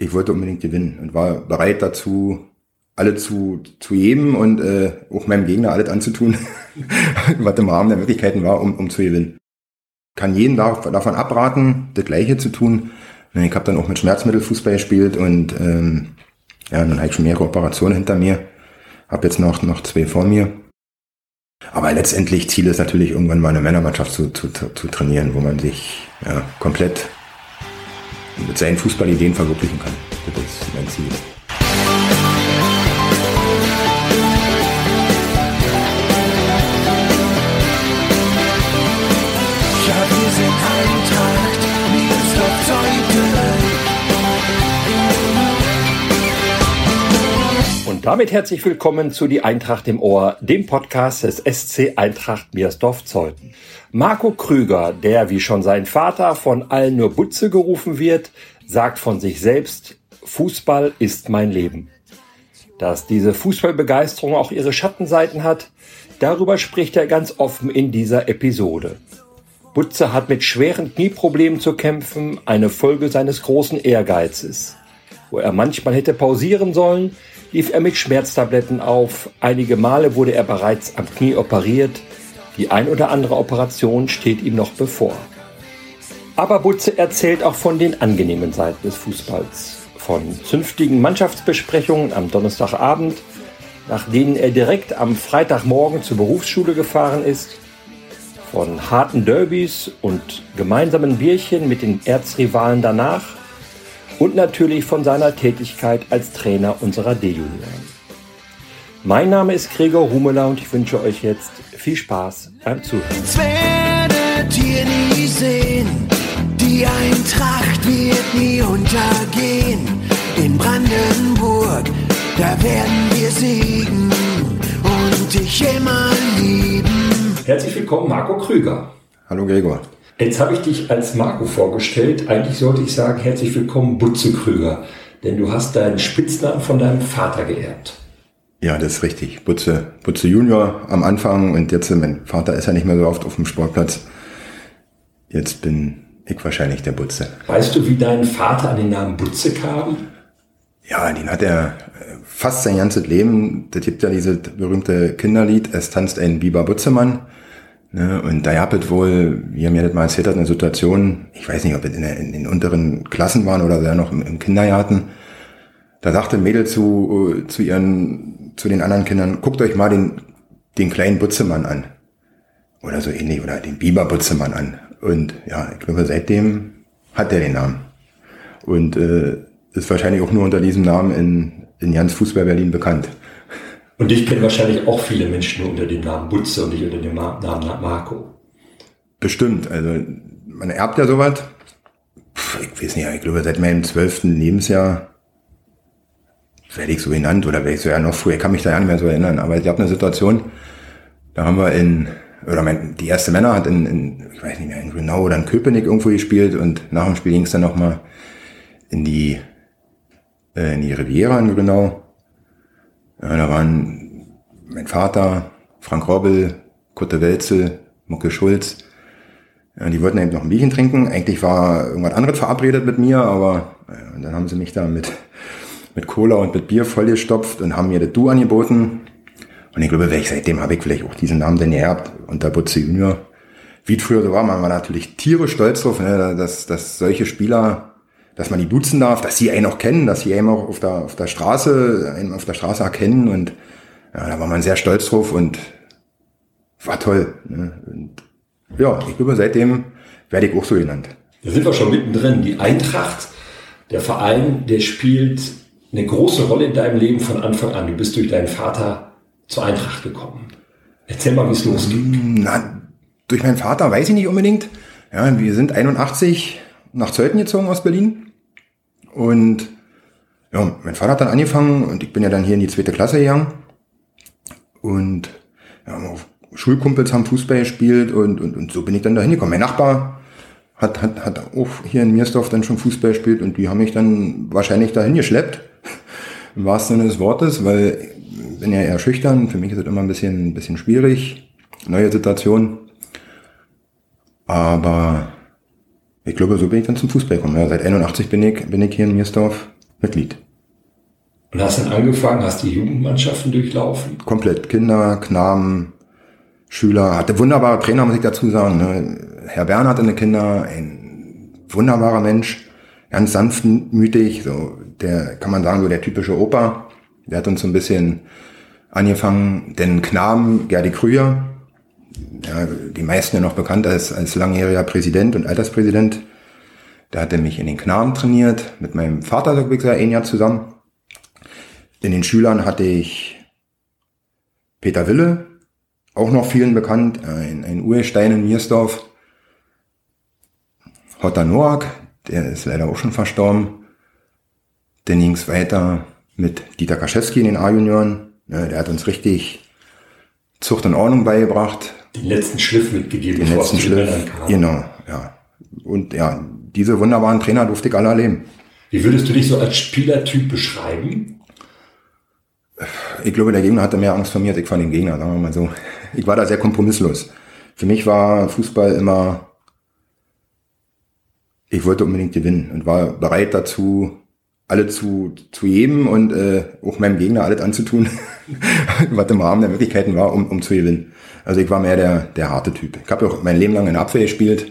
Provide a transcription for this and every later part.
ich wollte unbedingt gewinnen und war bereit dazu, alle zu, zu geben und äh, auch meinem Gegner alles anzutun, was im Rahmen der Möglichkeiten war, um, um zu gewinnen. Kann jeden davon abraten, das Gleiche zu tun. Ich habe dann auch mit Schmerzmittel Fußball gespielt und ähm, ja, dann habe ich schon mehrere Operationen hinter mir. Habe jetzt noch, noch zwei vor mir. Aber letztendlich Ziel ist natürlich irgendwann mal eine Männermannschaft zu, zu, zu trainieren, wo man sich ja, komplett mit seinen Fußballideen verwirklichen kann. Das ist mein Ziel. Und damit herzlich willkommen zu Die Eintracht im Ohr, dem Podcast des SC Eintracht Miersdorf-Zeuthen. Marco Krüger, der wie schon sein Vater von allen nur Butze gerufen wird, sagt von sich selbst, Fußball ist mein Leben. Dass diese Fußballbegeisterung auch ihre Schattenseiten hat, darüber spricht er ganz offen in dieser Episode. Butze hat mit schweren Knieproblemen zu kämpfen, eine Folge seines großen Ehrgeizes. Wo er manchmal hätte pausieren sollen, lief er mit Schmerztabletten auf. Einige Male wurde er bereits am Knie operiert. Die ein oder andere Operation steht ihm noch bevor. Aber Butze erzählt auch von den angenehmen Seiten des Fußballs. Von zünftigen Mannschaftsbesprechungen am Donnerstagabend, nach denen er direkt am Freitagmorgen zur Berufsschule gefahren ist. Von harten Derbys und gemeinsamen Bierchen mit den Erzrivalen danach und natürlich von seiner Tätigkeit als Trainer unserer D-Junioren. Mein Name ist Gregor Humeler und ich wünsche euch jetzt viel Spaß beim Zuhören. werdet ihr nie sehen, die Eintracht wird nie untergehen. In Brandenburg, da werden wir siegen und dich immer lieben. Herzlich willkommen, Marco Krüger. Hallo Gregor. Jetzt habe ich dich als Marco vorgestellt. Eigentlich sollte ich sagen, herzlich willkommen, Butze Krüger. Denn du hast deinen Spitznamen von deinem Vater geerbt. Ja, das ist richtig. Butze, Butze Junior am Anfang und jetzt, mein Vater ist ja nicht mehr so oft auf dem Sportplatz. Jetzt bin ich wahrscheinlich der Butze. Weißt du, wie dein Vater an den Namen Butze kam? Ja, den hat er äh, fast sein ganzes Leben. Das gibt ja dieses berühmte Kinderlied, es tanzt ein Biber Butzemann. Ne? Und da gab es wohl, wie er mir das mal erzählt hat, eine Situation, ich weiß nicht, ob es in, in den unteren Klassen waren oder ja noch im, im Kindergarten, da sagte ein Mädel zu, zu ihren, zu den anderen Kindern, guckt euch mal den, den kleinen Butzemann an. Oder so ähnlich, oder den Biber Butzemann an. Und ja, ich glaube, seitdem hat er den Namen. Und äh, ist wahrscheinlich auch nur unter diesem Namen in, in Jans Fußball Berlin bekannt. Und dich kennen wahrscheinlich auch viele Menschen unter dem Namen Butze und nicht unter dem Namen Marco. Bestimmt. Also man erbt ja sowas. Ich weiß nicht, ich glaube seit meinem zwölften Lebensjahr werde ich so genannt oder werde ich so ja noch früher, ich kann mich da ja nicht mehr so erinnern, aber ich habe eine Situation, da haben wir in, oder mein, die erste Männer hat in, in, ich weiß nicht mehr, in Grünau oder in Köpenick irgendwo gespielt und nach dem Spiel ging es dann nochmal in die, äh, in die Riviera in Grünau ja, da waren mein Vater, Frank Robbel, Kutte Welzel, Mucke Schulz. Ja, die wollten eben noch ein Bierchen trinken. Eigentlich war irgendwas anderes verabredet mit mir, aber ja, dann haben sie mich da mit, mit Cola und mit Bier vollgestopft und haben mir das Du angeboten. Und ich glaube, seitdem habe ich vielleicht auch diesen Namen denn geerbt, unter Butze Junior. Wie früher so war, man war natürlich tierisch stolz drauf, ne, dass, dass solche Spieler dass man die duzen darf, dass sie einen auch kennen, dass sie einen auch auf der, auf der Straße, einen auf der Straße erkennen und ja, da war man sehr stolz drauf und war toll. Ne? Und, ja, ich glaube, seitdem werde ich auch so genannt. Da sind wir schon mittendrin. Die Eintracht, der Verein, der spielt eine große Rolle in deinem Leben von Anfang an. Du bist durch deinen Vater zur Eintracht gekommen. Erzähl mal, wie es losging. Na, durch meinen Vater weiß ich nicht unbedingt. Ja, wir sind 81 nach Zeuthen gezogen aus Berlin. Und ja, mein Vater hat dann angefangen und ich bin ja dann hier in die zweite Klasse gegangen. Und ja, Schulkumpels haben Fußball gespielt und, und, und so bin ich dann da hingekommen. Mein Nachbar hat, hat, hat auch hier in Miersdorf dann schon Fußball gespielt und die haben mich dann wahrscheinlich dahin geschleppt. Im wahrsten Sinne des Wortes, weil ich bin ja eher schüchtern. Für mich ist es immer ein bisschen, ein bisschen schwierig. Neue Situation. Aber ich glaube, so bin ich dann zum Fußball gekommen. Ja, seit 81 bin ich, bin ich hier in Miersdorf. Mitglied. Und hast dann angefangen, hast die Jugendmannschaften durchlaufen? Komplett. Kinder, Knaben, Schüler. Hatte wunderbare Trainer, muss ich dazu sagen. Ne? Herr Bernhard in den Kinder, ein wunderbarer Mensch, ganz sanftmütig, so der, kann man sagen, so der typische Opa. Der hat uns so ein bisschen angefangen, den Knaben, Gerdi Krüger, ja, die meisten ja noch bekannt als, als langjähriger Präsident und Alterspräsident. Der hatte mich in den Knaben trainiert, mit meinem Vater so wirklich ein Jahr zusammen. In den Schülern hatte ich Peter Wille, auch noch vielen bekannt, ein, ein Urstein in Miersdorf. Hotter Noack, der ist leider auch schon verstorben. Dann ging es weiter mit Dieter Kaschewski in den A-Junioren. Ja, der hat uns richtig Zucht und Ordnung beigebracht. Den letzten Schliff mitgegeben. Den letzten Schliff, genau, ja. Und ja, diese wunderbaren Trainer durfte ich alle erleben. Wie würdest du dich so als Spielertyp beschreiben? Ich glaube, der Gegner hatte mehr Angst vor mir als ich vor dem Gegner, sagen wir mal so. Ich war da sehr kompromisslos. Für mich war Fußball immer, ich wollte unbedingt gewinnen und war bereit dazu, alle zu, zu jedem und äh, auch meinem Gegner alles anzutun, was im Rahmen der Möglichkeiten war, um, um zu gewinnen. Also ich war mehr der, der harte Typ. Ich habe auch mein Leben lang in der Abwehr gespielt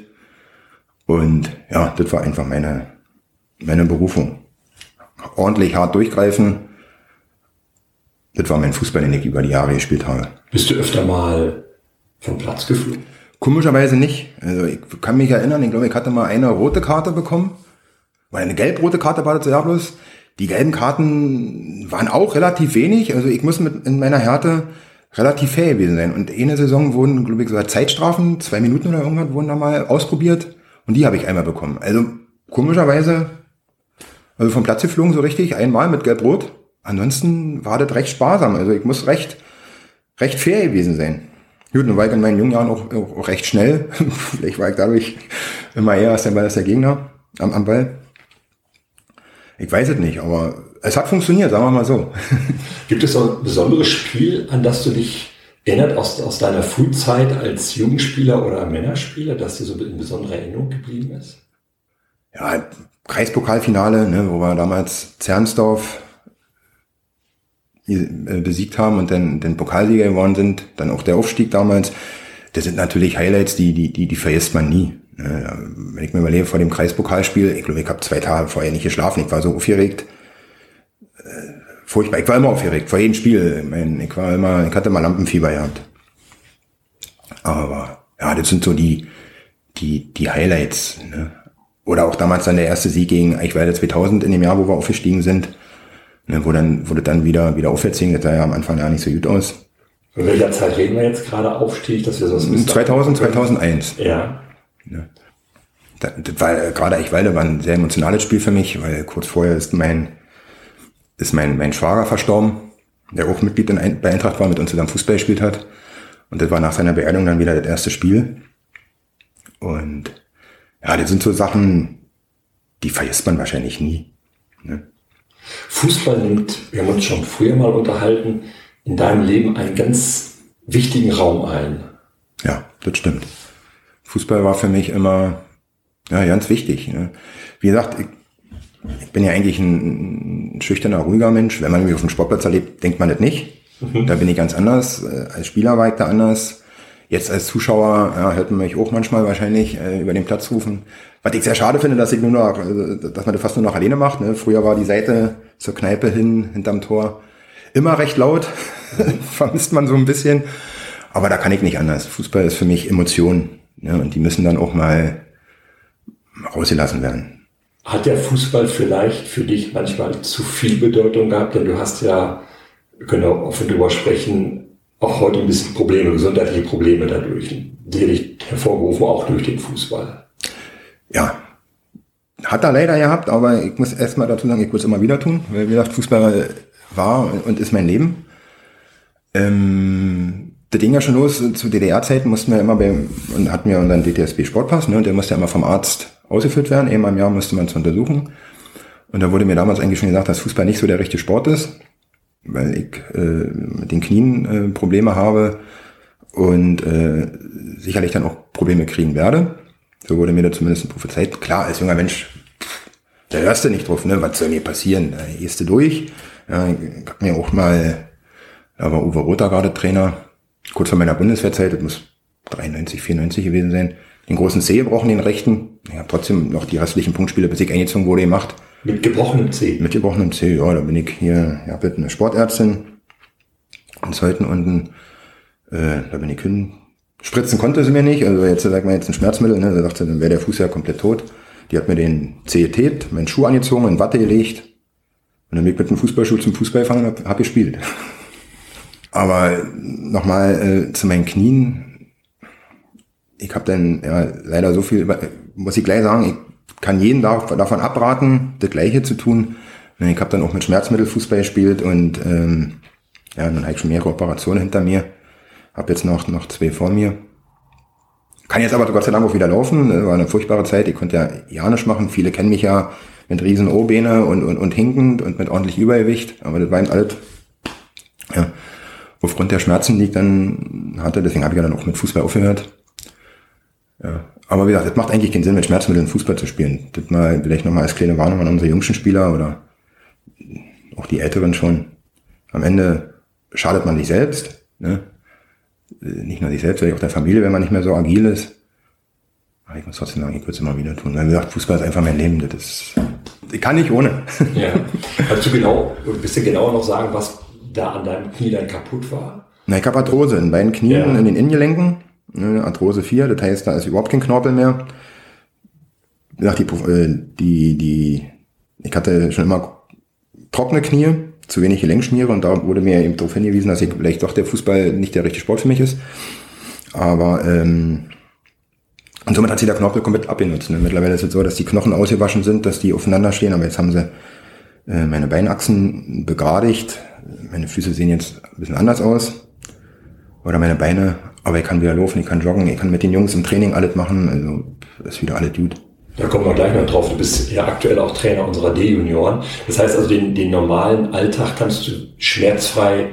und ja, das war einfach meine, meine Berufung. Ordentlich hart durchgreifen, das war mein Fußball, den ich über die Jahre gespielt habe. Bist du öfter mal vom Platz geflogen? Komischerweise nicht. Also ich kann mich erinnern, ich glaube, ich hatte mal eine rote Karte bekommen. Weil eine gelb-rote Karte war das ja bloß. Die gelben Karten waren auch relativ wenig. Also ich muss mit in meiner Härte relativ fair gewesen sein. Und eine Saison wurden, glaube ich, sogar Zeitstrafen, zwei Minuten oder irgendwas, wurden da mal ausprobiert. Und die habe ich einmal bekommen. Also komischerweise, also vom Platz geflogen so richtig, einmal mit Gelb-Rot. Ansonsten war das recht sparsam. Also ich muss recht, recht fair gewesen sein. Gut, nun war ich in meinen jungen Jahren auch, auch, auch recht schnell. Vielleicht war ich dadurch immer eher als der Ball als der Gegner am, am Ball. Ich weiß es nicht, aber es hat funktioniert, sagen wir mal so. Gibt es so ein besonderes Spiel, an das du dich erinnert aus, aus deiner Frühzeit als Jugendspieler oder Männerspieler, das dir so in besonderer Erinnerung geblieben ist? Ja, Kreispokalfinale, ne, wo wir damals Zernsdorf äh, besiegt haben und dann den Pokalsieger geworden sind, dann auch der Aufstieg damals. Das sind natürlich Highlights, die, die, die, die vergisst man nie. Ne, wenn ich mir überlege, vor dem Kreispokalspiel, ich glaube, ich habe zwei Tage vorher nicht geschlafen, ich war so aufgeregt. Äh, furchtbar, ich war immer aufgeregt, vor jedem Spiel. Ich, war immer, ich hatte mal Lampenfieber gehabt. Aber ja, das sind so die, die, die Highlights. Ne? Oder auch damals dann der erste Sieg gegen Eichwalde 2000 in dem Jahr, wo wir aufgestiegen sind ne, wo dann wurde dann wieder wieder aufwärts ging. Das sah ja am Anfang ja nicht so gut aus. In welcher Zeit reden wir jetzt gerade Aufstieg, dass wir so 2000, 2001. Ja. Ne. Das, das war gerade Eichwalde war ein sehr emotionales Spiel für mich, weil kurz vorher ist mein ist mein mein Schwager verstorben, der auch Mitglied in, bei Eintracht war, mit uns zusammen Fußball gespielt hat. Und das war nach seiner Beerdigung dann wieder das erste Spiel. Und ja, das sind so Sachen, die vergisst man wahrscheinlich nie. Ne? Fußball nimmt, wir haben uns schon früher mal unterhalten, in deinem Leben einen ganz wichtigen Raum ein. Ja, das stimmt. Fußball war für mich immer ja, ganz wichtig. Ne? Wie gesagt, ich, ich, bin ja eigentlich ein, ein, schüchterner, ruhiger Mensch. Wenn man mich auf dem Sportplatz erlebt, denkt man das nicht. Mhm. Da bin ich ganz anders. Äh, als Spieler war ich da anders. Jetzt als Zuschauer ja, hört man mich auch manchmal wahrscheinlich äh, über den Platz rufen. Was ich sehr schade finde, dass ich nur noch, äh, dass man das fast nur noch alleine macht. Ne? Früher war die Seite zur Kneipe hin, hinterm Tor, immer recht laut. Vermisst man so ein bisschen. Aber da kann ich nicht anders. Fußball ist für mich Emotionen. Ne? Und die müssen dann auch mal rausgelassen werden. Hat der Fußball vielleicht für dich manchmal zu viel Bedeutung gehabt? Denn du hast ja, wir können auch offen drüber sprechen, auch heute ein bisschen Probleme, gesundheitliche Probleme dadurch, die hervorgerufen, auch durch den Fußball. Ja, hat er leider gehabt, aber ich muss erstmal dazu sagen, ich muss es immer wieder tun, weil wie gesagt, Fußball war und ist mein Leben. Ähm, das ging ja schon los, zu DDR-Zeiten mussten wir immer bei, und hatten wir unseren DTSB-Sportpass, ne, und der musste ja immer vom Arzt ausgeführt werden, einmal im Jahr musste man es untersuchen. Und da wurde mir damals eigentlich schon gesagt, dass Fußball nicht so der richtige Sport ist weil ich äh, mit den Knien äh, Probleme habe und äh, sicherlich dann auch Probleme kriegen werde. So wurde mir da zumindest prophezeit. Klar, als junger Mensch da hörst du nicht drauf, ne? Was soll mir passieren? Da gehst du durch. Ja, ich hab mir auch mal, da war Uwe Rother gerade Trainer, kurz vor meiner Bundeswehrzeit, das muss 93, 94 gewesen sein, den großen C gebrochen, den rechten. Ich habe trotzdem noch die restlichen Punktspiele, bis ich eingezogen wurde, gemacht. Mit gebrochenem C? Mit gebrochenem C, ja, da bin ich hier, ja, mit einer Sportärztin im zweiten unten, äh, da bin ich hin. Spritzen konnte sie mir nicht, also jetzt sagt man jetzt ein Schmerzmittel, ne, da dachte dann wäre der Fuß ja komplett tot. Die hat mir den CET, meinen Schuh angezogen, in Watte gelegt und dann bin ich mit dem Fußballschuh zum Fußball gefangen und hab, hab gespielt. Aber nochmal äh, zu meinen Knien. Ich habe dann ja, leider so viel, muss ich gleich sagen, ich kann jeden davon abraten, das Gleiche zu tun. Ich habe dann auch mit Schmerzmittel Fußball gespielt und ähm, ja, dann habe ich schon mehrere Operationen hinter mir. Habe jetzt noch, noch zwei vor mir. Kann jetzt aber Gott sei Dank auch wieder laufen. Das war eine furchtbare Zeit. Ich konnte ja ja nicht machen. Viele kennen mich ja mit riesen O-Beine und, und, und hinkend und mit ordentlich Übergewicht. Aber das war eben alles, ja, aufgrund der Schmerzen, die ich dann hatte. Deswegen habe ich ja dann auch mit Fußball aufgehört. Ja. Aber wie gesagt, das macht eigentlich keinen Sinn, mit Schmerzmitteln Fußball zu spielen. Das mal vielleicht nochmal als kleine Warnung an unsere jüngsten Spieler oder auch die Älteren schon. Am Ende schadet man sich selbst. Ne? Nicht nur sich selbst, sondern auch der Familie, wenn man nicht mehr so agil ist. Aber ich muss trotzdem sagen, ich würde es immer wieder tun. Weil wie gesagt, Fußball ist einfach mein Leben. Das ist, ich kann nicht ohne. Ja. Kannst du genau, bist du genau noch sagen, was da an deinem Knie dann kaputt war? Na, ich habe Arthrose in beiden Knien, ja. in den Innengelenken. Ne, Arthrose 4, das heißt, da ist überhaupt kein Knorpel mehr. Wie gesagt, die, äh, die, die, ich hatte schon immer trockene Knie, zu wenig Gelenkschmiere und da wurde mir eben darauf hingewiesen, dass ich vielleicht doch der Fußball nicht der richtige Sport für mich ist. Aber ähm, und somit hat sich der Knorpel komplett abgenutzt. Ne? Mittlerweile ist es so, dass die Knochen ausgewaschen sind, dass die aufeinander stehen, aber jetzt haben sie äh, meine Beinachsen begradigt. Meine Füße sehen jetzt ein bisschen anders aus. Oder meine Beine, aber ich kann wieder laufen, ich kann joggen, ich kann mit den Jungs im Training alles machen, also ist wieder alles gut. Da kommen wir gleich noch drauf. Du bist ja aktuell auch Trainer unserer D-Junioren. Das heißt also, den, den normalen Alltag kannst du schmerzfrei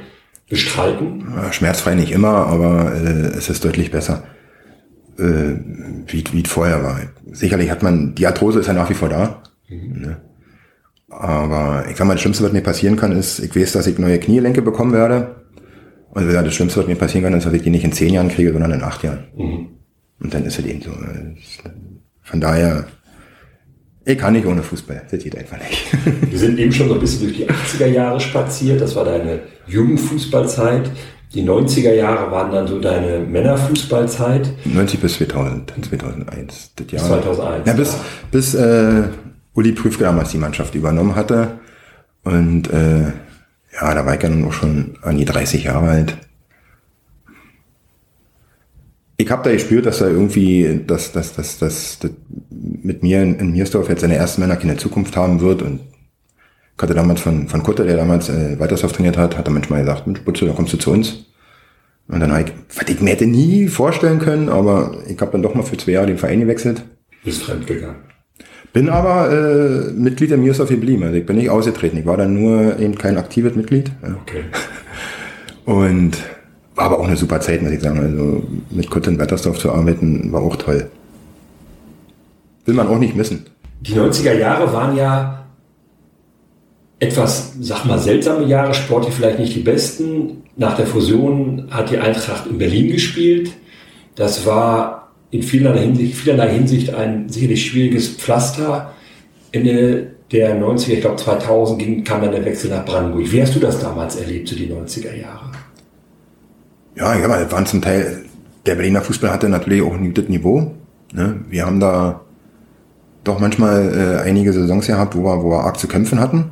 bestreiten? Schmerzfrei nicht immer, aber äh, es ist deutlich besser, äh, wie, wie es vorher war. Sicherlich hat man, die Arthrose ist ja nach wie vor da. Mhm. Ne? Aber ich sag mal, das Schlimmste, was mir passieren kann, ist, ich weiß, dass ich neue Knielenke bekommen werde. Und das Schlimmste, was mir passieren kann, ist, dass ich die nicht in zehn Jahren kriege, sondern in acht Jahren. Mhm. Und dann ist es eben so. Von daher ich kann nicht ohne Fußball, das geht einfach nicht. Wir sind eben schon so ein bisschen durch die 80er Jahre spaziert, das war deine Jugendfußballzeit. Die 90er Jahre waren dann so deine Männerfußballzeit. 90 bis 2000, 2001. Das Jahr. 2001. Ja, bis, ja. bis äh, Uli Prüfke damals die Mannschaft übernommen hatte. Und äh, ja, da war ich ja nun auch schon an die 30 Jahre alt ich habe da gespürt, dass da irgendwie, dass, dass, dass, dass, dass mit mir in, in Miersdorf jetzt seine ersten Männer keine Zukunft haben wird. Und ich hatte damals von, von Kutter, der damals äh, Weitersdorf trainiert hat, hat er manchmal gesagt, Mensch, Butze, da kommst du zu uns. Und dann habe ich, was ich mir hätte nie vorstellen können, aber ich habe dann doch mal für zwei Jahre den Verein gewechselt. Bist fremd gegangen. Bin aber äh, Mitglied der Miersdorf geblieben. Also ich bin nicht ausgetreten. Ich war dann nur eben kein aktives Mitglied. Okay. Und war aber auch eine super Zeit, muss ich sagen. Also mit Kurt in Wettersdorf zu arbeiten, war auch toll. Will man auch nicht missen. Die 90er Jahre waren ja etwas, sag mal, seltsame Jahre, sportlich vielleicht nicht die besten. Nach der Fusion hat die Eintracht in Berlin gespielt. Das war in vielerlei Hinsicht, vielerlei Hinsicht ein sicherlich schwieriges Pflaster. Ende der 90er, ich glaube 2000, ging, kam dann der Wechsel nach Brandenburg. Wie hast du das damals erlebt, so die 90er Jahre? Ja, ja, weil waren zum Teil, der Berliner Fußball hatte natürlich auch ein gutes Niveau. Ne? Wir haben da doch manchmal äh, einige Saisons gehabt, wo wir, wo wir arg zu kämpfen hatten.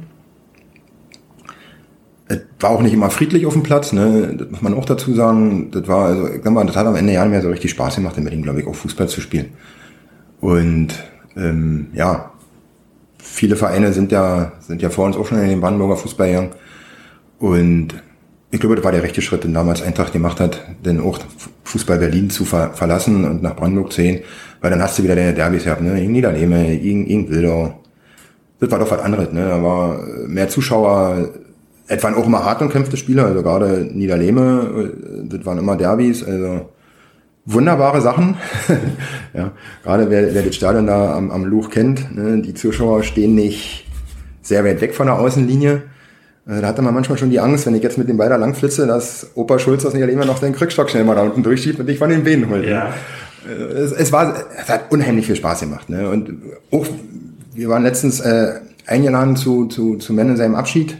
War auch nicht immer friedlich auf dem Platz, ne? das muss man auch dazu sagen. Das war, also, das hat am Ende ja nicht mehr so richtig Spaß gemacht, in Berlin, glaube ich, auch Fußball zu spielen. Und ähm, ja, viele Vereine sind ja, sind ja vor uns auch schon in den Brandenburger Fußball gegangen. Und ich glaube, das war der rechte Schritt, den damals Eintracht gemacht hat, den auch Fußball Berlin zu ver verlassen und nach Brandenburg zu gehen, weil dann hast du wieder deine Derbys gehabt, ne? In Niederlehme, in, in Wildau. Das war doch was anderes, ne? Da war mehr Zuschauer, es waren auch immer hart umkämpfte Spiele, also gerade Niederlehme, das waren immer Derbys, also wunderbare Sachen. ja, gerade wer, wer das Stadion da am, am Luch kennt, ne, die Zuschauer stehen nicht sehr weit weg von der Außenlinie. Äh, da hatte man manchmal schon die Angst, wenn ich jetzt mit dem Beider langflitze, dass Opa Schulz aus Niederlehmer noch seinen Krückstock schnell mal da unten durchschiebt und dich von den Beinen holt. Ja. Äh, es, es, war, es hat unheimlich viel Spaß gemacht. Ne? Und auch, wir waren letztens äh, eingeladen zu, zu, zu Men in seinem Abschied.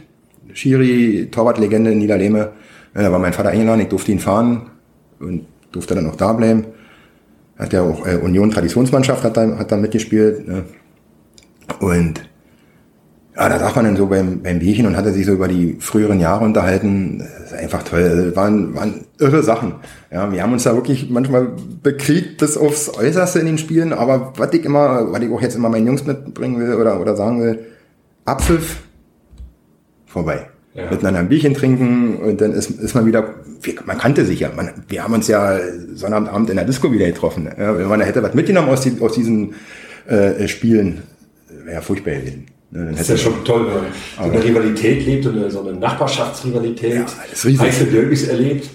Schiri, Torwartlegende Niederlehme. Ja, da war mein Vater eingeladen, ich durfte ihn fahren und durfte dann auch da bleiben. Hat ja auch äh, Union Traditionsmannschaft hat da, hat da mitgespielt. Ne? Und ja, da saß man dann so beim, beim Bierchen und hatte sich so über die früheren Jahre unterhalten. Das ist einfach toll. Also, waren, waren irre Sachen. Ja, wir haben uns da wirklich manchmal bekriegt bis aufs Äußerste in den Spielen. Aber was ich immer, was ich auch jetzt immer meinen Jungs mitbringen will oder, oder sagen will, Abpfiff, vorbei. Ja. Miteinander ein Bierchen trinken und dann ist, ist man wieder, man kannte sich ja. Man, wir haben uns ja Sonnabendabend in der Disco wieder getroffen. Ja, wenn man da hätte was mitgenommen aus, die, aus diesen äh, Spielen, wäre ja furchtbar gewesen. Ne, das ist ja schon toll, wenn man so eine Rivalität lebt und so eine Nachbarschaftsrivalität, ja, heiße Derbys erlebt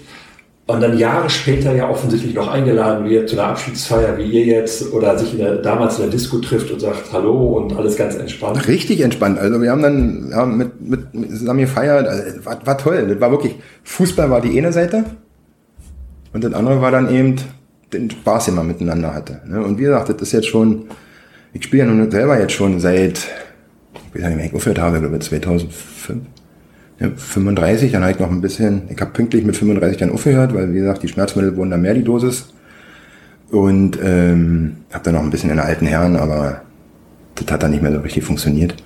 und dann Jahre später ja offensichtlich noch eingeladen wird zu einer Abschiedsfeier wie ihr jetzt oder sich in der, damals in der Disco trifft und sagt Hallo und alles ganz entspannt. Richtig entspannt. Also wir haben dann ja, mit, mit, mit zusammen gefeiert. Also, war, war toll. Das war wirklich, Fußball war die eine Seite und das andere war dann eben den Spaß, den man miteinander hatte. Ne? Und wie gesagt, das ist jetzt schon, ich spiele ja nun selber jetzt schon seit ich weiß nicht mehr, ich aufgehört habe, glaube ich, 2005. Ja, 35, dann habe ich noch ein bisschen, ich habe pünktlich mit 35 dann aufgehört, weil wie gesagt, die Schmerzmittel wurden dann mehr die Dosis. Und ähm, habe dann noch ein bisschen in der alten Herren, aber das hat dann nicht mehr so richtig funktioniert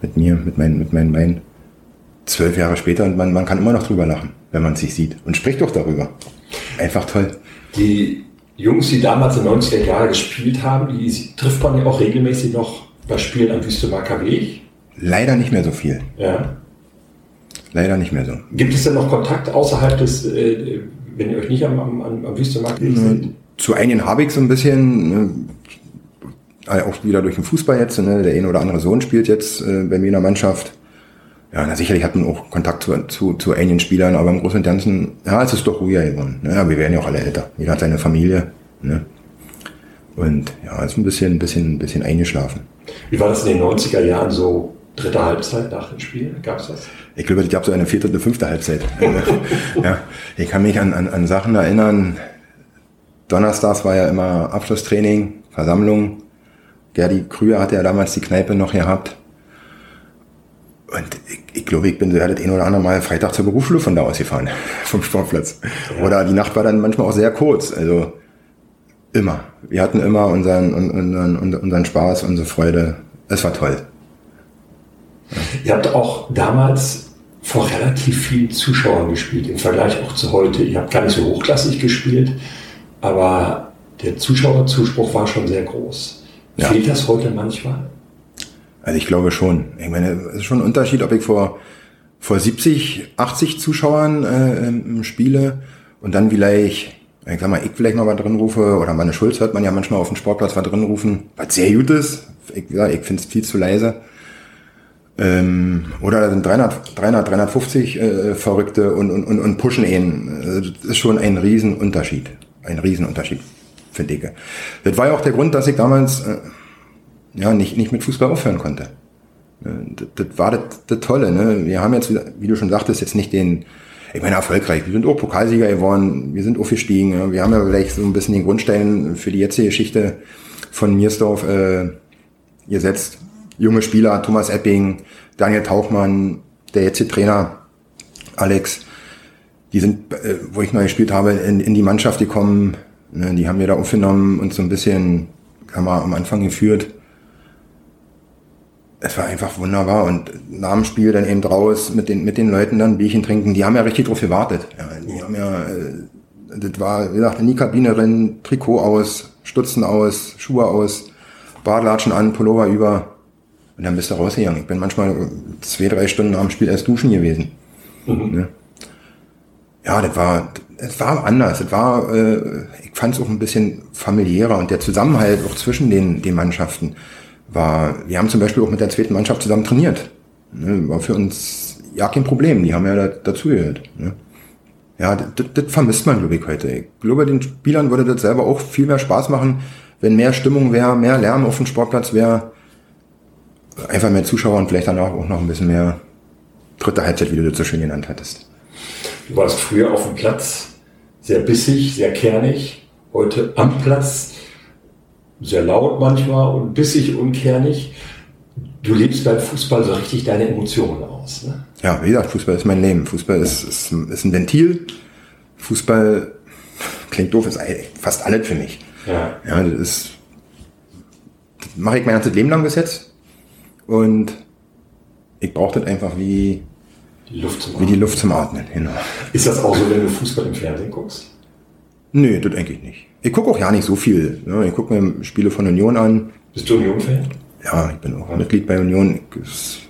mit mir, mit meinen, mit meinen Beinen. Zwölf Jahre später und man, man kann immer noch drüber lachen, wenn man sich sieht. Und spricht doch darüber. Einfach toll. Die Jungs, die damals in den 90er Jahren gespielt haben, die trifft man ja auch regelmäßig noch bei Spielen am Wüstemarker Weg. Leider nicht mehr so viel. Ja. Leider nicht mehr so. Gibt es denn noch Kontakt außerhalb des, äh, wenn ihr euch nicht am, am, am Wüstenmarkt seid? Zu einigen habe ich so ein bisschen, äh, auch wieder durch den Fußball jetzt, ne? der eine oder andere Sohn spielt jetzt äh, bei mir in der Mannschaft. Ja, na, sicherlich hat man auch Kontakt zu, zu, zu einigen Spielern, aber im Großen und Ganzen, ja, es ist doch ruhiger geworden. Ne? Ja, wir werden ja auch alle älter. Jeder hat seine Familie. Ne? Und ja, ist ein bisschen, ein bisschen, ein bisschen eingeschlafen. Wie war das in den 90er Jahren so dritte Halbzeit nach dem Spiel? Gab es das? Ich glaube, es gab so eine vierte oder fünfte Halbzeit. ja, ich kann mich an, an, an Sachen erinnern. Donnerstags war ja immer Abschlusstraining, Versammlung. Gerdi Krüger hatte ja damals die Kneipe noch gehabt. Und ich, ich glaube, ich bin so das ein oder andere Mal Freitag zur Berufsschule von da aus gefahren, vom Sportplatz. Ja. Oder die Nacht war dann manchmal auch sehr kurz. Also immer. Wir hatten immer unseren, unseren, unseren Spaß, unsere Freude. Es war toll. Ihr habt auch damals vor relativ vielen Zuschauern gespielt, im Vergleich auch zu heute. Ihr habt gar nicht so hochklassig gespielt, aber der Zuschauerzuspruch war schon sehr groß. Ja. Fehlt das heute manchmal? Also ich glaube schon. Ich meine, es ist schon ein Unterschied, ob ich vor, vor 70, 80 Zuschauern äh, spiele und dann vielleicht, ich sag mal, ich vielleicht noch was drin rufe oder meine Schulz hört man ja manchmal auf dem Sportplatz was drin rufen, was sehr gut ist. Ich, ja, ich finde es viel zu leise. Ähm, oder sind 300, 300 350 äh, Verrückte und, und, und, und pushen ihn. Das ist schon ein Riesenunterschied. Ein Riesenunterschied, finde ich. Das war ja auch der Grund, dass ich damals äh, ja nicht, nicht mit Fußball aufhören konnte. Äh, das, das war das, das Tolle. Ne? Wir haben jetzt, wie du schon sagtest, jetzt nicht den, ich meine, erfolgreich. Wir sind auch Pokalsieger geworden, wir sind aufgestiegen. Ja? Wir haben ja vielleicht so ein bisschen den Grundstein für die jetzige Geschichte von Miersdorf äh, gesetzt junge Spieler, Thomas Epping, Daniel Tauchmann, der jetzige Trainer, Alex, die sind, äh, wo ich mal gespielt habe, in, in die Mannschaft gekommen. Ne, die haben wir da aufgenommen und so ein bisschen, haben wir am Anfang geführt. Es war einfach wunderbar und nach dem Spiel dann eben draus mit den, mit den Leuten dann Bierchen trinken. Die haben ja richtig drauf gewartet. Ja, die haben ja, äh, das war, wie gesagt, in die Kabine rennen, Trikot aus, Stutzen aus, Schuhe aus, Badlatschen an, Pullover über. Und dann bist du rausgegangen. Ich bin manchmal zwei, drei Stunden nach dem Spiel erst duschen gewesen. Mhm. Ne? Ja, das war, es war anders. Es war, äh, ich fand es auch ein bisschen familiärer und der Zusammenhalt auch zwischen den, den Mannschaften war, wir haben zum Beispiel auch mit der zweiten Mannschaft zusammen trainiert. Ne? War für uns ja kein Problem. Die haben ja da, dazugehört. Ne? Ja, das, das vermisst man, glaube ich, heute. Ich glaube, den Spielern würde das selber auch viel mehr Spaß machen, wenn mehr Stimmung wäre, mehr Lärm auf dem Sportplatz wäre, einfach mehr Zuschauer und vielleicht danach auch noch ein bisschen mehr dritte Halbzeit, wie du das so schön genannt hattest. Du warst früher auf dem Platz sehr bissig, sehr kernig, heute am Platz sehr laut manchmal und bissig und kernig. Du lebst beim Fußball so richtig deine Emotionen aus. Ne? Ja, wie gesagt, Fußball ist mein Leben. Fußball ist, ist, ist ein Ventil. Fußball klingt doof, ist fast alles für mich. Ja. Ja, das ist, das mache ich mein ganzes Leben lang bis jetzt. Und ich brauche das einfach wie die Luft zum Atmen. Wie die Luft zum Atmen, genau. Ist das auch so, wenn du Fußball im Fernsehen guckst? Nö, das eigentlich nicht. Ich gucke auch ja nicht so viel. Ich gucke mir Spiele von Union an. Bist du Union-Fan? Ja, ich bin auch Mitglied bei Union. Ist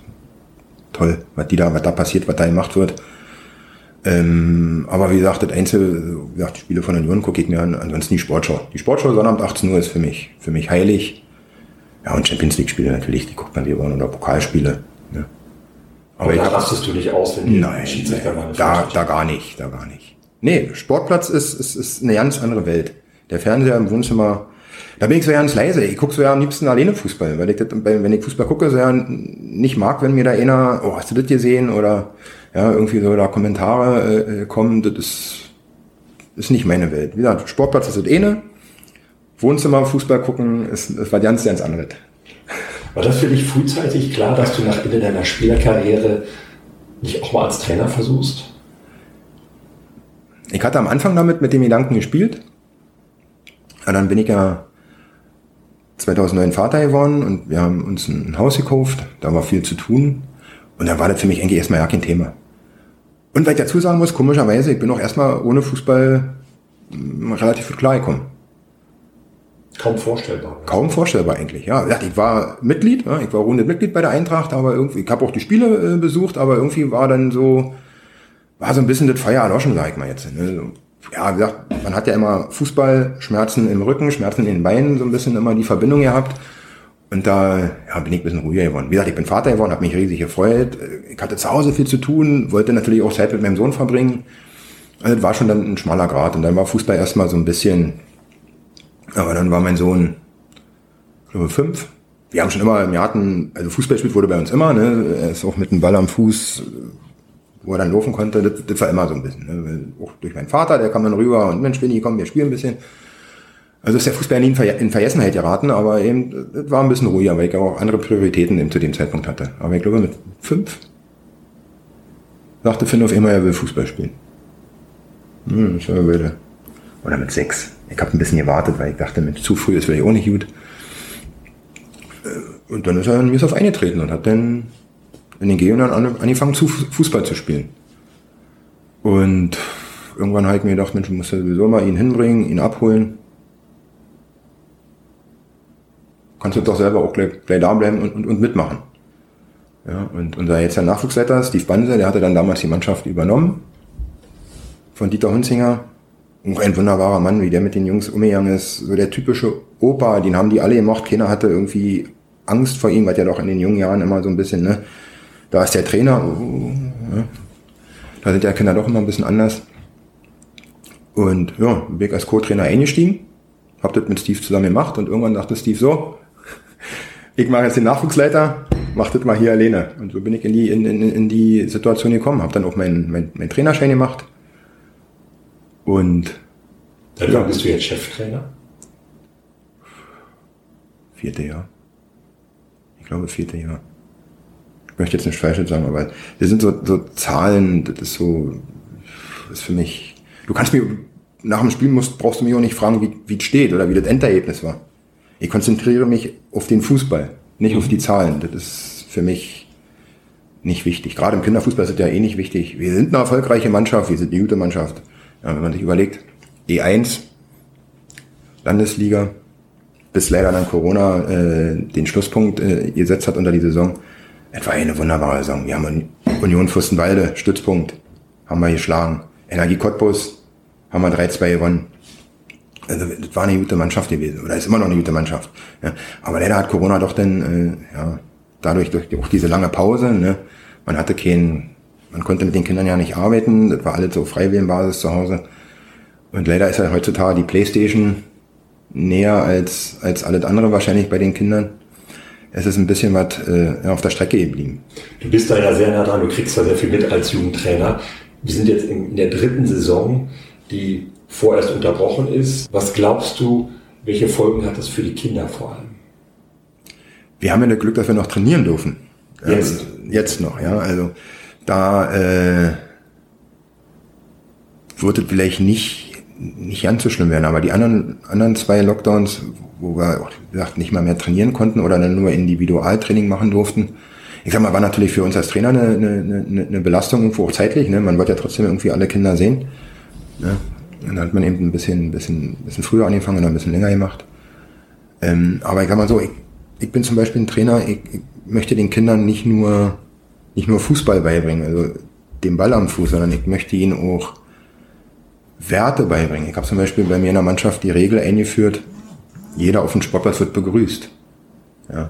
toll, was, die da, was da passiert, was da gemacht wird. Ähm, aber wie gesagt, das Einzel, wie gesagt, die Spiele von Union gucke ich mir an, ansonsten die Sportschau. Die Sportschau Sonnabend 18 Uhr ist für mich, für mich heilig. Ja, und Champions League Spiele natürlich, die guckt man lieber oder Pokalspiele. Ja. Aber, aber da rastest du dich aus, wenn die nein, Schiedsrichter nein, da, da gar nicht, da gar nicht. Nee, Sportplatz ist, ist, ist eine ganz andere Welt. Der Fernseher im Wohnzimmer, da bin ich so ganz leise. Ich gucke so ja am liebsten alleine Fußball, weil ich das, wenn ich Fußball gucke, so ja nicht mag, wenn mir da einer, oh, hast du das gesehen? Oder ja, irgendwie so da Kommentare äh, kommen, das ist, ist nicht meine Welt. Wie gesagt, Sportplatz ist das eine, Wohnzimmer Fußball gucken ist, ist was ganz, ganz anderes. War das für dich frühzeitig klar, dass du nach Ende deiner Spielerkarriere nicht auch mal als Trainer versuchst? Ich hatte am Anfang damit mit dem Gedanken gespielt. Und dann bin ich ja 2009 Vater geworden und wir haben uns ein Haus gekauft. Da war viel zu tun. Und dann war das für mich eigentlich erstmal ja kein Thema. Und weil ich dazu sagen muss, komischerweise, ich bin auch erstmal ohne Fußball hm, relativ gut klargekommen. Kaum vorstellbar. Ne? Kaum vorstellbar eigentlich, ja. Ich war Mitglied, ich war runde Mitglied bei der Eintracht, aber irgendwie, ich habe auch die Spiele äh, besucht, aber irgendwie war dann so, war so ein bisschen das Feuer erloschen, sag ich mal jetzt. Ne? Ja, wie gesagt, man hat ja immer Fußball, Schmerzen im Rücken, Schmerzen in den Beinen, so ein bisschen immer die Verbindung gehabt. Und da ja, bin ich ein bisschen ruhiger geworden. Wie gesagt, ich bin Vater geworden, habe mich riesig gefreut. Ich hatte zu Hause viel zu tun, wollte natürlich auch Zeit mit meinem Sohn verbringen. Also das war schon dann ein schmaler Grad. Und dann war Fußball erstmal so ein bisschen, aber dann war mein Sohn, ich glaube, fünf. Wir haben schon immer, wir hatten, also Fußball spielt wurde bei uns immer, ne? Er ist auch mit dem Ball am Fuß wo er dann laufen konnte, das, das war immer so ein bisschen. Ne? Auch durch meinen Vater, der kam dann rüber und Mensch, Winnie, komm, wir spielen ein bisschen. Also ist der Fußball nie in, Ver in Vergessenheit geraten, aber eben, das war ein bisschen ruhiger, weil ich auch andere Prioritäten eben zu dem Zeitpunkt hatte. Aber ich glaube, mit fünf sagte Finn auf einmal, er will Fußball spielen. Hm, ich war würde. Oder mit sechs. Ich habe ein bisschen gewartet, weil ich dachte, mit zu früh ist vielleicht auch nicht gut. Äh, und dann ist er mir auf eingetreten und hat dann in den G und dann angefangen Fußball zu spielen. Und irgendwann habe ich mir gedacht, Mensch, du musst ja sowieso mal ihn hinbringen, ihn abholen. Kannst du doch selber auch gleich, gleich da bleiben und, und, und mitmachen. Ja, und unser jetzt der Nachwuchsleiter, Steve Banse, der hatte dann damals die Mannschaft übernommen von Dieter Hunzinger. Ein wunderbarer Mann, wie der mit den Jungs umgegangen ist. So der typische Opa, den haben die alle gemacht. Keiner hatte irgendwie Angst vor ihm, weil der doch in den jungen Jahren immer so ein bisschen, ne, da ist der Trainer, ja, da sind ja Kinder doch immer ein bisschen anders. Und ja, bin ich als Co-Trainer eingestiegen, hab das mit Steve zusammen gemacht und irgendwann dachte Steve so, ich mache jetzt den Nachwuchsleiter, mach das mal hier alleine. Und so bin ich in die, in, in, in die Situation gekommen, habe dann auch meinen mein, mein Trainerschein gemacht. Und Seit wann bist du jetzt Cheftrainer? Vierte Jahr. Ich glaube, vierte Jahr möchte jetzt nicht falsch sagen, aber das sind so, so Zahlen, das ist so, das ist für mich, du kannst mir, nach dem Spiel musst, brauchst du mich auch nicht fragen, wie, wie es steht oder wie das Endergebnis war. Ich konzentriere mich auf den Fußball, nicht mhm. auf die Zahlen. Das ist für mich nicht wichtig. Gerade im Kinderfußball ist es ja eh nicht wichtig. Wir sind eine erfolgreiche Mannschaft, wir sind eine gute Mannschaft. Ja, wenn man sich überlegt, E1, Landesliga, bis leider dann Corona äh, den Schlusspunkt äh, gesetzt hat unter die Saison, etwa eine wunderbare Saison. Wir haben Union Fürstenwalde, Stützpunkt, haben wir geschlagen. Energie Cottbus haben wir 3-2 gewonnen. Also das war eine gute Mannschaft gewesen, oder ist immer noch eine gute Mannschaft. Ja. Aber leider hat Corona doch dann, äh, ja, dadurch durch auch diese lange Pause, ne, man hatte keinen man konnte mit den Kindern ja nicht arbeiten, das war alles so Freiwillenbasis zu Hause. Und leider ist ja heutzutage die Playstation näher als, als alles andere wahrscheinlich bei den Kindern. Es ist ein bisschen was äh, auf der Strecke geblieben. Du bist da ja sehr nah dran, du kriegst da sehr viel mit als Jugendtrainer. Wir sind jetzt in der dritten Saison, die vorerst unterbrochen ist. Was glaubst du, welche Folgen hat das für die Kinder vor allem? Wir haben ja das Glück, dass wir noch trainieren dürfen. Jetzt? Ja, jetzt noch, ja. Also da äh, wird es vielleicht nicht, nicht ganz so schlimm werden, aber die anderen, anderen zwei Lockdowns, wo wir auch, wie gesagt, nicht mal mehr trainieren konnten oder dann nur Individualtraining machen durften, ich sag mal, war natürlich für uns als Trainer eine, eine, eine, eine Belastung irgendwo auch zeitlich. Ne? Man wollte ja trotzdem irgendwie alle Kinder sehen. Ne? Und dann hat man eben ein bisschen, ein bisschen, ein bisschen früher angefangen oder ein bisschen länger gemacht. Ähm, aber ich sag mal so, ich, ich bin zum Beispiel ein Trainer, ich, ich möchte den Kindern nicht nur, nicht nur Fußball beibringen, also den Ball am Fuß, sondern ich möchte ihnen auch Werte beibringen. Ich habe zum Beispiel bei mir in der Mannschaft die Regel eingeführt, jeder auf dem Sportplatz wird begrüßt. Ja.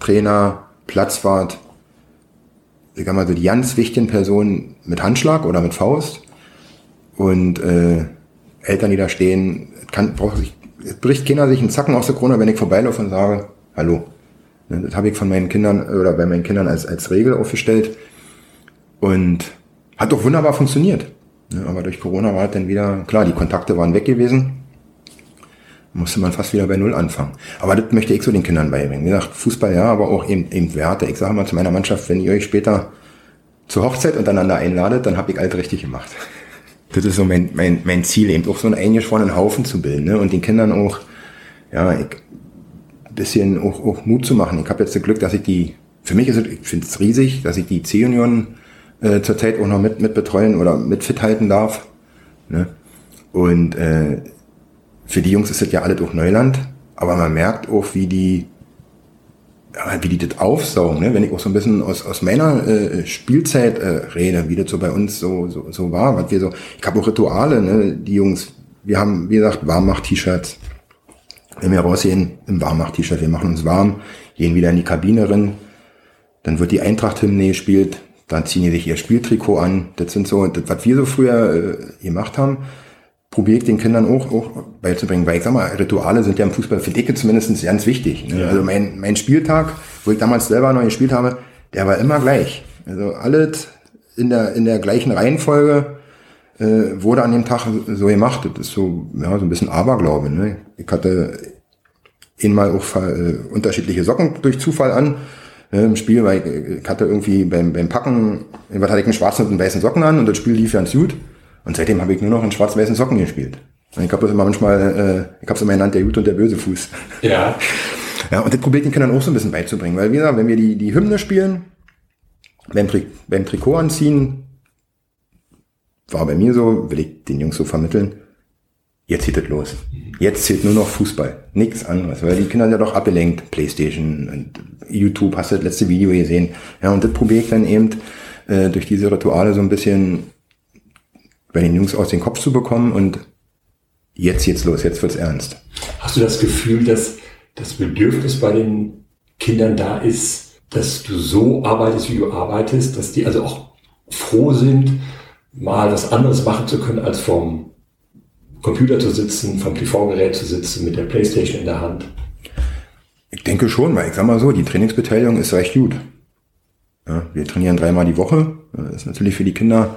Trainer, Platzwart, ich sag mal so die ganz wichtigen Personen mit Handschlag oder mit Faust und äh, Eltern, die da stehen, kann, braucht sich, bricht keiner sich einen Zacken aus der Krone, wenn ich vorbeilaufe und sage, hallo. Ne, das habe ich von meinen Kindern oder bei meinen Kindern als, als Regel aufgestellt und hat doch wunderbar funktioniert. Ne, aber durch Corona war es dann wieder, klar, die Kontakte waren weg gewesen, musste man fast wieder bei Null anfangen. Aber das möchte ich so den Kindern beibringen. Wie gesagt, Fußball ja, aber auch eben, eben Werte. Ich sage mal zu meiner Mannschaft, wenn ihr euch später zur Hochzeit untereinander einladet, dann habe ich alles richtig gemacht. Das ist so mein, mein, mein Ziel, eben auch so einen eingeschworenen Haufen zu bilden ne? und den Kindern auch, ja, ich, bisschen auch, auch Mut zu machen. Ich habe jetzt das Glück, dass ich die, für mich ist es, ich finde es riesig, dass ich die C-Junioren äh, zurzeit auch noch mit, mit betreuen oder mit fit halten darf. Ne? Und äh, für die Jungs ist das ja alles auch Neuland, aber man merkt auch, wie die, wie die das aufsaugen, ne? wenn ich auch so ein bisschen aus, aus meiner äh, Spielzeit äh, rede, wie das so bei uns so, so, so war, was wir so, ich habe auch Rituale, ne? die Jungs, wir haben, wie gesagt, Warmmacht-T-Shirts, wenn wir rausgehen, im Warmmacht-T-Shirt, wir machen uns warm, gehen wieder in die Kabine rein, dann wird die Eintracht-Hymne gespielt, dann ziehen die sich ihr Spieltrikot an, das sind so, das, was wir so früher äh, gemacht haben, probiere ich den Kindern auch, auch beizubringen. Weil ich sag mal, Rituale sind ja im Fußball für Dicke zumindest ganz wichtig. Ne? Ja. Also mein, mein Spieltag, wo ich damals selber noch gespielt habe, der war immer gleich. Also alles in der, in der gleichen Reihenfolge äh, wurde an dem Tag so gemacht. Das ist so, ja, so ein bisschen Aberglaube. Ne? Ich hatte einmal auch äh, unterschiedliche Socken durch Zufall an ne, im Spiel, weil ich hatte irgendwie beim, beim Packen, was hatte ich einen schwarzen und einen weißen Socken an und das Spiel lief ganz gut. Und seitdem habe ich nur noch in schwarz-weißen Socken gespielt. Ich habe das immer manchmal, äh, ich habe es immer genannt, der gute und der böse Fuß. Ja. Ja, und das probiert den Kindern auch so ein bisschen beizubringen. Weil, wie gesagt, wenn wir die, die Hymne spielen, beim, Tri beim Trikot anziehen, war bei mir so, will ich den Jungs so vermitteln, jetzt geht es los. Jetzt zählt nur noch Fußball, nichts anderes, weil die Kinder sind ja doch abgelenkt, Playstation und YouTube, hast du das letzte Video gesehen. Ja, und das probiere ich dann eben äh, durch diese Rituale so ein bisschen bei den Jungs aus den Kopf zu bekommen und jetzt geht's los, jetzt wird's ernst. Hast du das Gefühl, dass das Bedürfnis bei den Kindern da ist, dass du so arbeitest, wie du arbeitest, dass die also auch froh sind, mal was anderes machen zu können, als vom Computer zu sitzen, vom TV-Gerät zu sitzen, mit der Playstation in der Hand? Ich denke schon, weil ich sag mal so, die Trainingsbeteiligung ist recht gut. Ja, wir trainieren dreimal die Woche. Das ist natürlich für die Kinder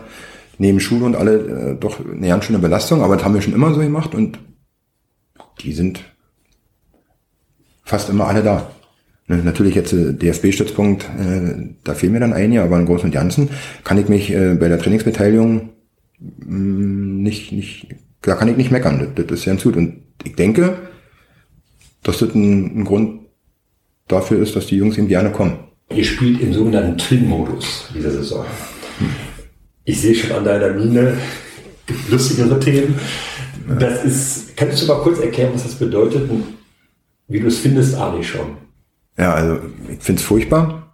neben Schule und alle äh, doch eine ganz schöne Belastung, aber das haben wir schon immer so gemacht und die sind fast immer alle da. Natürlich jetzt äh, DFB-Stützpunkt, äh, da fehlen mir dann einige, aber im Großen und Ganzen kann ich mich äh, bei der Trainingsbeteiligung mh, mm, nicht, nicht, da kann ich nicht meckern. Das, das ist ganz gut. Und ich denke, dass das ein, ein Grund dafür ist, dass die Jungs eben gerne kommen. Ihr spielt im sogenannten Twin-Modus dieser Saison. Hm. Ich sehe schon an deiner Miene lustigere Themen. Das ist, kannst du mal kurz erklären, was das bedeutet und wie du es findest, Arne schon? Ja, also ich finde es furchtbar,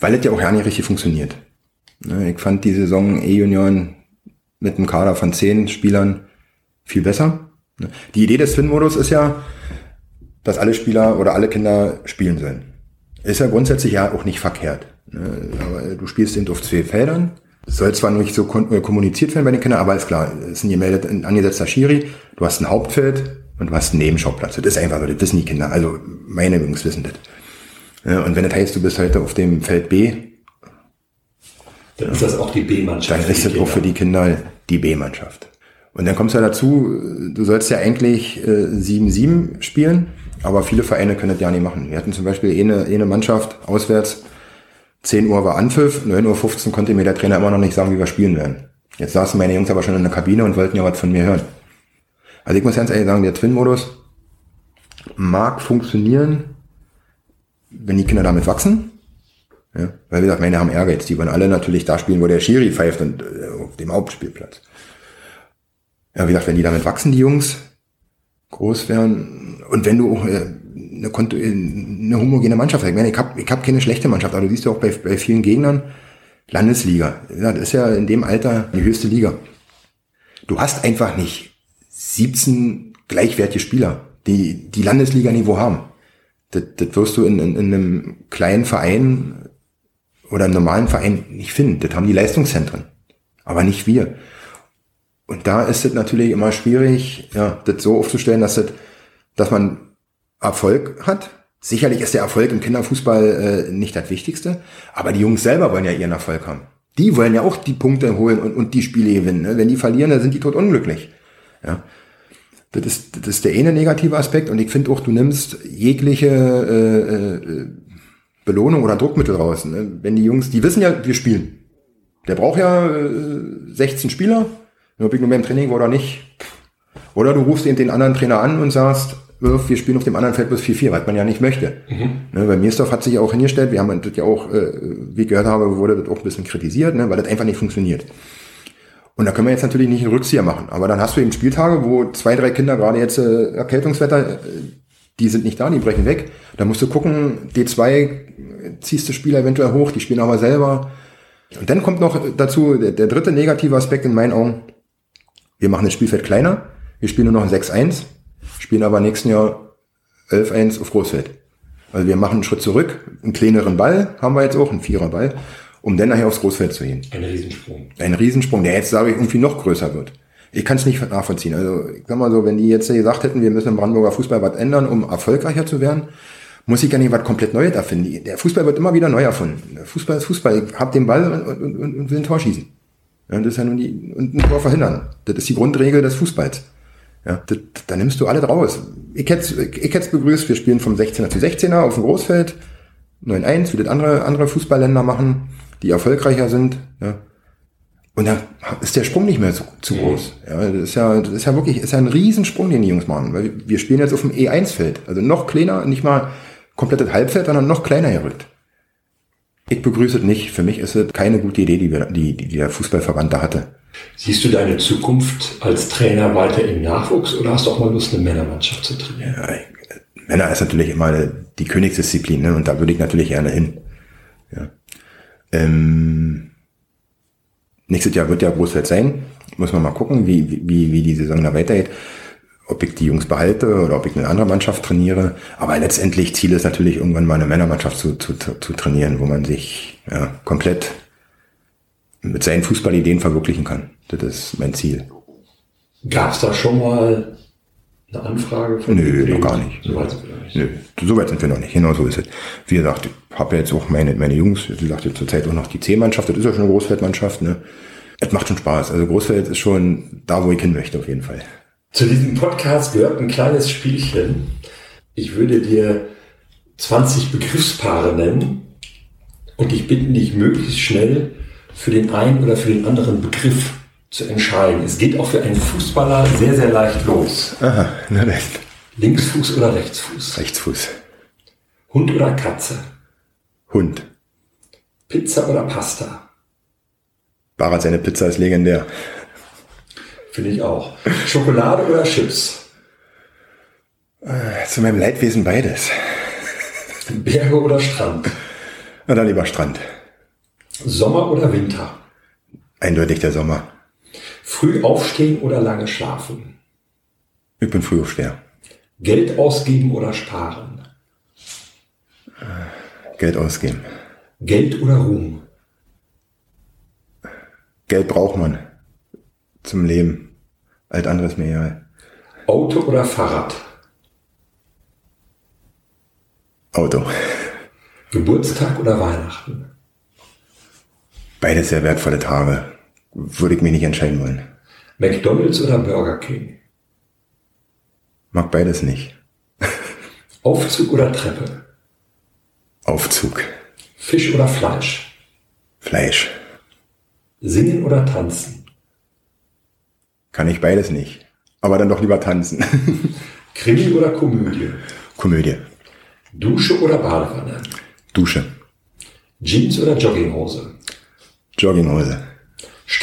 weil es ja auch gar nicht richtig funktioniert. Ne, ich fand die Saison E-Junioren mit einem Kader von zehn Spielern viel besser. Ne, die Idee des Twin-Modus ist ja, dass alle Spieler oder alle Kinder spielen sollen. Ist ja grundsätzlich ja auch nicht verkehrt. Ne, aber du spielst eben auf zwei Feldern Soll zwar nicht so äh, kommuniziert werden bei den Kindern, aber ist klar, es ist ein gemeldet, ein angesetzter Schiri, du hast ein Hauptfeld und du hast einen Nebenschauplatz. Das ist einfach so, das wissen die Kinder. Also meine Jungs wissen das. Und wenn das heißt, du bist heute auf dem Feld B, dann ist das auch die B-Mannschaft. Dann ist das auch für die Kinder die B-Mannschaft. Und dann kommst du ja dazu, du sollst ja eigentlich 7-7 äh, spielen, aber viele Vereine können das ja nicht machen. Wir hatten zum Beispiel eine, eine Mannschaft auswärts, 10 Uhr war Anpfiff, 9.15 Uhr konnte mir der Trainer immer noch nicht sagen, wie wir spielen werden. Jetzt saßen meine Jungs aber schon in der Kabine und wollten ja was von mir hören. Also ich muss ganz ehrlich sagen, der Twin-Modus mag funktionieren, wenn die Kinder damit wachsen. Ja, weil wie gesagt, meine haben Ehrgeiz. Die wollen alle natürlich da spielen, wo der Schiri pfeift und äh, auf dem Hauptspielplatz. Ja, wie gesagt, wenn die damit wachsen, die Jungs, groß werden, und wenn du auch äh, eine, eine homogene Mannschaft hast, ich meine, ich habe ich hab keine schlechte Mannschaft, aber du siehst ja auch bei, bei vielen Gegnern, Landesliga. Das ist ja in dem Alter die höchste Liga. Du hast einfach nicht 17 gleichwertige Spieler, die die Landesliga-Niveau haben. Das, das wirst du in, in, in einem kleinen Verein oder einem normalen Verein nicht finden. Das haben die Leistungszentren, aber nicht wir. Und da ist es natürlich immer schwierig, ja, das so aufzustellen, dass, das, dass man Erfolg hat. Sicherlich ist der Erfolg im Kinderfußball äh, nicht das Wichtigste, aber die Jungs selber wollen ja ihren Erfolg haben. Die wollen ja auch die Punkte holen und, und die Spiele gewinnen. Ne? Wenn die verlieren, dann sind die tot unglücklich. Ja. Das ist, das ist der eine negative Aspekt und ich finde auch, du nimmst jegliche äh, äh, Belohnung oder Druckmittel raus. Ne? Wenn die Jungs, die wissen ja, wir spielen. Der braucht ja äh, 16 Spieler, ob ich nur beim Training war oder nicht. Oder du rufst eben den anderen Trainer an und sagst, wir spielen auf dem anderen Feld bis 4-4, was man ja nicht möchte. Mhm. Ne, bei Mirsdorf hat sich ja auch hingestellt, wir haben das ja auch, äh, wie ich gehört habe, wurde das auch ein bisschen kritisiert, ne, weil das einfach nicht funktioniert. Und da können wir jetzt natürlich nicht einen Rückzieher machen. Aber dann hast du eben Spieltage, wo zwei, drei Kinder gerade jetzt äh, Erkältungswetter, äh, die sind nicht da, die brechen weg. Da musst du gucken, D2 ziehst du Spieler eventuell hoch, die spielen aber selber. Und dann kommt noch dazu der, der dritte negative Aspekt in meinen Augen. Wir machen das Spielfeld kleiner, wir spielen nur noch ein 6-1, spielen aber nächsten Jahr 11-1 auf Großfeld. Also wir machen einen Schritt zurück, einen kleineren Ball haben wir jetzt auch, einen Vierer-Ball um dann nachher aufs Großfeld zu gehen. Ein Riesensprung. Ein Riesensprung, der jetzt, sage ich, irgendwie noch größer wird. Ich kann es nicht nachvollziehen. Also, ich sag mal so, wenn die jetzt gesagt hätten, wir müssen im Brandenburger Fußball was ändern, um erfolgreicher zu werden, muss ich ja nicht was komplett Neues erfinden. Der Fußball wird immer wieder neu erfunden. Der Fußball ist Fußball. Ich hab den Ball und, und, und, und will ein Tor schießen. Ja, das ist ja nun die, und ein Tor verhindern. Das ist die Grundregel des Fußballs. Ja, das, da nimmst du alle draus. Ich hätte ich hätte begrüßt, wir spielen vom 16er zu 16er auf dem Großfeld, 9-1, wie das andere, andere Fußballländer machen die erfolgreicher sind. Ja. Und da ist der Sprung nicht mehr zu, zu groß. Ja, das ist ja, das ist ja wirklich, ist ja ein Riesensprung, den die Jungs machen. Weil wir spielen jetzt auf dem E1-Feld. Also noch kleiner, nicht mal komplettes Halbfeld, sondern noch kleiner gerückt. Ich begrüße es nicht. Für mich ist es keine gute Idee, die, wir, die, die der Fußballverband da hatte. Siehst du deine Zukunft als Trainer weiter im Nachwuchs oder hast du auch mal Lust, eine Männermannschaft zu trainieren? Ja, Männer ist natürlich immer die Königsdisziplin ne? und da würde ich natürlich gerne hin. Ja. Ähm, nächstes Jahr wird ja Großfeld sein. Muss man mal gucken, wie, wie, wie die Saison da weitergeht. Ob ich die Jungs behalte oder ob ich eine andere Mannschaft trainiere. Aber letztendlich Ziel ist natürlich irgendwann mal eine Männermannschaft zu, zu, zu trainieren, wo man sich ja, komplett mit seinen Fußballideen verwirklichen kann. Das ist mein Ziel. Gab es da schon mal eine Anfrage von Nö, noch gar nicht. So weit sind wir noch nicht. Nö, so weit sind wir noch nicht. Genau so ist es. Wie gesagt, ich habe ja jetzt auch meine, meine Jungs, wie gesagt, zurzeit auch noch die C-Mannschaft, das ist ja schon eine Großfeldmannschaft, ne? Es macht schon Spaß. Also Großfeld ist schon da, wo ich hin möchte, auf jeden Fall. Zu diesem Podcast gehört ein kleines Spielchen. Ich würde dir 20 Begriffspaare nennen und ich bitte dich möglichst schnell für den einen oder für den anderen Begriff zu entscheiden. Es geht auch für einen Fußballer sehr, sehr leicht los. Aha, na dann. Linksfuß oder Rechtsfuß? Rechtsfuß. Hund oder Katze? Hund. Pizza oder Pasta? Barat seine Pizza ist legendär. Finde ich auch. Schokolade oder Chips? Äh, zu meinem Leidwesen beides. Berge oder Strand? Na dann lieber Strand. Sommer oder Winter? Eindeutig der Sommer. Früh aufstehen oder lange schlafen? Ich bin früh schwer. Geld ausgeben oder sparen? Geld ausgeben. Geld oder Ruhm? Geld braucht man zum Leben. Alt anderes mir egal. Auto oder Fahrrad? Auto. Geburtstag oder Weihnachten? Beides sehr wertvolle Tage. Würde ich mich nicht entscheiden wollen. McDonald's oder Burger King? Mag beides nicht. Aufzug oder Treppe? Aufzug. Fisch oder Fleisch? Fleisch. Singen oder tanzen? Kann ich beides nicht. Aber dann doch lieber tanzen. Krimi oder Komödie? Komödie. Dusche oder Badewanne? Dusche. Jeans oder Jogginghose? Jogginghose.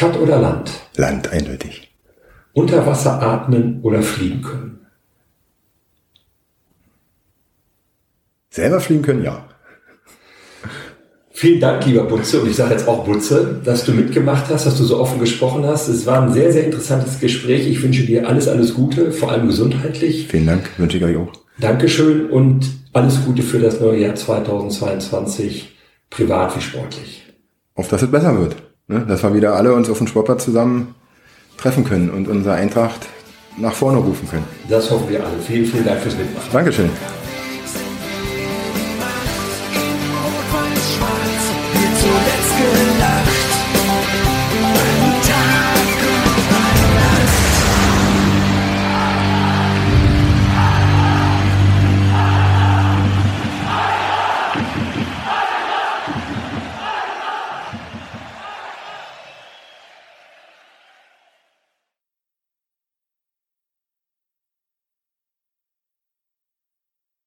Stadt oder Land? Land, eindeutig. Unter Wasser atmen oder fliegen können? Selber fliegen können, ja. Vielen Dank, lieber Butze, und ich sage jetzt auch Butze, dass du mitgemacht hast, dass du so offen gesprochen hast. Es war ein sehr, sehr interessantes Gespräch. Ich wünsche dir alles, alles Gute, vor allem gesundheitlich. Vielen Dank, wünsche ich euch auch. Dankeschön und alles Gute für das neue Jahr 2022, privat wie sportlich. Auf dass es besser wird. Ne? Dass wir wieder alle uns auf dem Sportplatz zusammen treffen können und unsere Eintracht nach vorne rufen können. Das hoffen wir alle. Vielen, vielen Dank fürs Mitmachen. Dankeschön.